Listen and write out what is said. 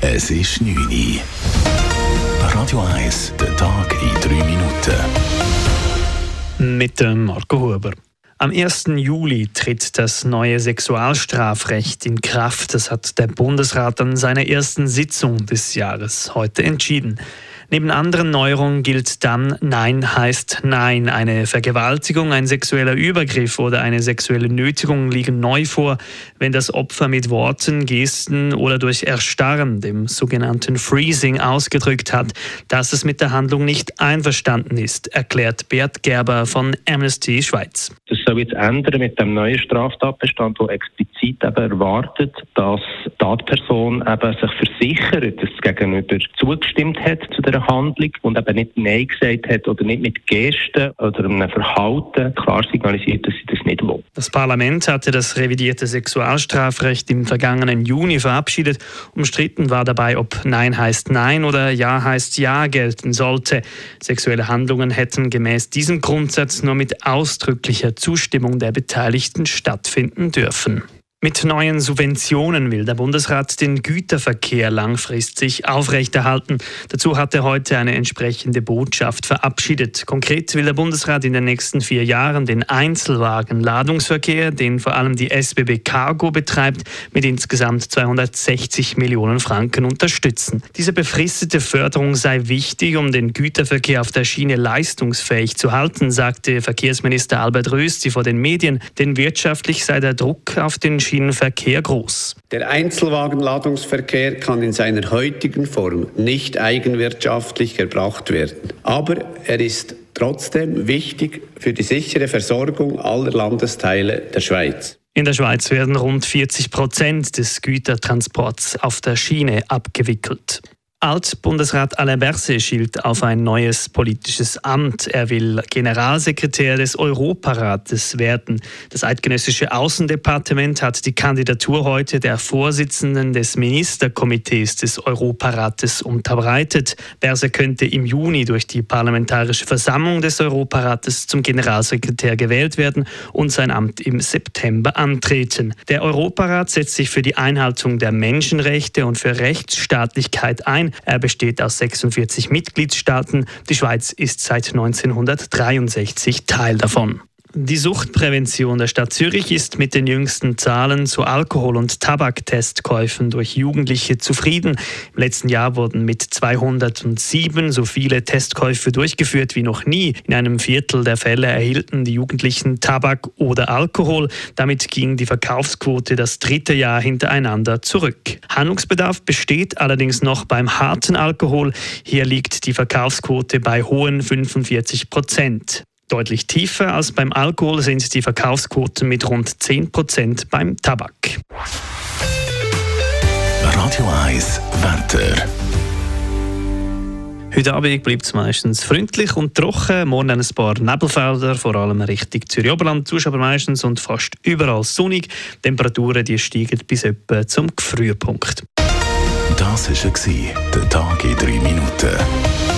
Es ist 9 Uhr. Radio 1, der Tag in 3 Minuten. Mit dem Marco Huber. Am 1. Juli tritt das neue Sexualstrafrecht in Kraft. Das hat der Bundesrat an seiner ersten Sitzung des Jahres heute entschieden. Neben anderen Neuerungen gilt dann Nein heißt Nein. Eine Vergewaltigung, ein sexueller Übergriff oder eine sexuelle Nötigung liegen neu vor, wenn das Opfer mit Worten, Gesten oder durch Erstarren, dem sogenannten Freezing, ausgedrückt hat, dass es mit der Handlung nicht einverstanden ist, erklärt Bert Gerber von Amnesty Schweiz. Das soll jetzt ändern mit dem neuen Straftatbestand, der explizit eben erwartet, dass die Tatperson eben sich versichert, dass es gegenüber zugestimmt hat zu der Handlung und eben nicht Nein gesagt hat oder nicht mit Gesten oder einem Verhalten klar signalisiert, dass sie das nicht will. Das Parlament hatte das revidierte Sexualstrafrecht im vergangenen Juni verabschiedet. Umstritten war dabei, ob Nein heißt Nein oder Ja heißt Ja gelten sollte. Sexuelle Handlungen hätten gemäß diesem Grundsatz nur mit ausdrücklicher Zustimmung der Beteiligten stattfinden dürfen. Mit neuen Subventionen will der Bundesrat den Güterverkehr langfristig aufrechterhalten. Dazu hat er heute eine entsprechende Botschaft verabschiedet. Konkret will der Bundesrat in den nächsten vier Jahren den Einzelwagen-Ladungsverkehr, den vor allem die SBB Cargo betreibt, mit insgesamt 260 Millionen Franken unterstützen. Diese befristete Förderung sei wichtig, um den Güterverkehr auf der Schiene leistungsfähig zu halten, sagte Verkehrsminister Albert Rösti vor den Medien. Denn wirtschaftlich sei der Druck auf den Schienenverkehr groß. Der Einzelwagenladungsverkehr kann in seiner heutigen Form nicht eigenwirtschaftlich erbracht werden. Aber er ist trotzdem wichtig für die sichere Versorgung aller Landesteile der Schweiz. In der Schweiz werden rund 40 Prozent des Gütertransports auf der Schiene abgewickelt. Altbundesrat Alain Berset schielt auf ein neues politisches Amt. Er will Generalsekretär des Europarates werden. Das eidgenössische Außendepartement hat die Kandidatur heute der Vorsitzenden des Ministerkomitees des Europarates unterbreitet. Berset könnte im Juni durch die Parlamentarische Versammlung des Europarates zum Generalsekretär gewählt werden und sein Amt im September antreten. Der Europarat setzt sich für die Einhaltung der Menschenrechte und für Rechtsstaatlichkeit ein. Er besteht aus 46 Mitgliedstaaten. Die Schweiz ist seit 1963 Teil davon. Die Suchtprävention der Stadt Zürich ist mit den jüngsten Zahlen zu Alkohol- und Tabaktestkäufen durch Jugendliche zufrieden. Im letzten Jahr wurden mit 207 so viele Testkäufe durchgeführt wie noch nie. In einem Viertel der Fälle erhielten die Jugendlichen Tabak oder Alkohol. Damit ging die Verkaufsquote das dritte Jahr hintereinander zurück. Handlungsbedarf besteht allerdings noch beim harten Alkohol. Hier liegt die Verkaufsquote bei hohen 45 Prozent. Deutlich tiefer als beim Alkohol sind die Verkaufsquoten mit rund 10% beim Tabak. Radio 1 Wetter. Heute Abend bleibt es meistens freundlich und trocken. Morgen ein paar Nebelfelder, vor allem Richtung Zürich-Oberland, sonst aber meistens und fast überall sonnig. Die Temperaturen die steigen bis etwa zum Gefrierpunkt. Das war der Tag in drei Minuten.